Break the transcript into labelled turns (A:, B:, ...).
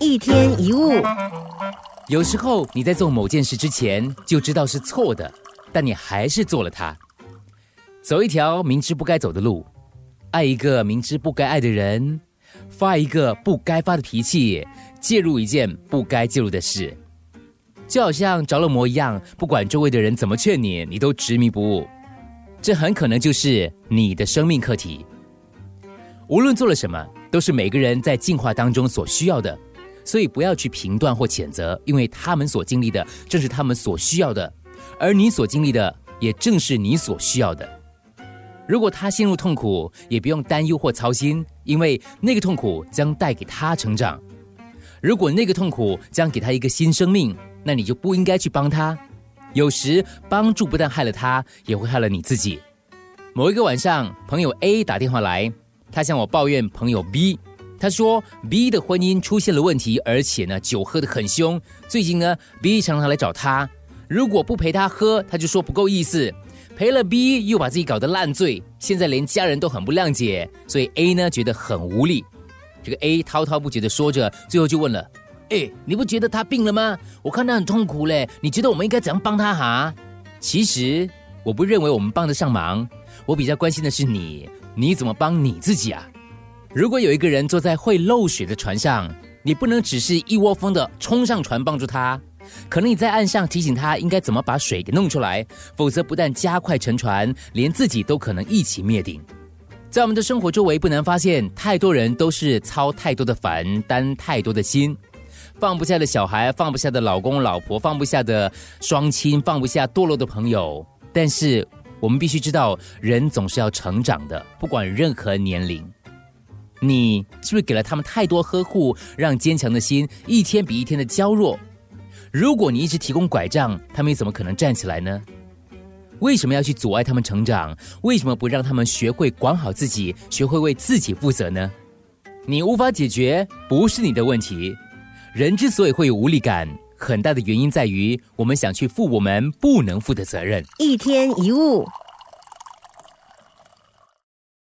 A: 一天一物，
B: 有时候你在做某件事之前就知道是错的，但你还是做了它。走一条明知不该走的路，爱一个明知不该爱的人，发一个不该发的脾气，介入一件不该介入的事，就好像着了魔一样，不管周围的人怎么劝你，你都执迷不悟。这很可能就是你的生命课题。无论做了什么，都是每个人在进化当中所需要的，所以不要去评断或谴责，因为他们所经历的正是他们所需要的，而你所经历的也正是你所需要的。如果他陷入痛苦，也不用担忧或操心，因为那个痛苦将带给他成长。如果那个痛苦将给他一个新生命，那你就不应该去帮他。有时帮助不但害了他，也会害了你自己。某一个晚上，朋友 A 打电话来，他向我抱怨朋友 B。他说 B 的婚姻出现了问题，而且呢酒喝得很凶。最近呢 B 常常来找他，如果不陪他喝，他就说不够意思；陪了 B 又把自己搞得烂醉。现在连家人都很不谅解，所以 A 呢觉得很无力。这个 A 滔滔不绝地说着，最后就问了。哎，你不觉得他病了吗？我看他很痛苦嘞。你觉得我们应该怎样帮他哈？其实我不认为我们帮得上忙。我比较关心的是你，你怎么帮你自己啊？如果有一个人坐在会漏水的船上，你不能只是一窝蜂的冲上船帮助他，可能你在岸上提醒他应该怎么把水给弄出来，否则不但加快沉船，连自己都可能一起灭顶。在我们的生活周围，不难发现，太多人都是操太多的烦，担太多的心。放不下的小孩，放不下的老公老婆，放不下的双亲，放不下堕落的朋友。但是我们必须知道，人总是要成长的，不管任何年龄。你是不是给了他们太多呵护，让坚强的心一天比一天的娇弱？如果你一直提供拐杖，他们又怎么可能站起来呢？为什么要去阻碍他们成长？为什么不让他们学会管好自己，学会为自己负责呢？你无法解决，不是你的问题。人之所以会有无力感，很大的原因在于我们想去负我们不能负的责任。
A: 一天一物。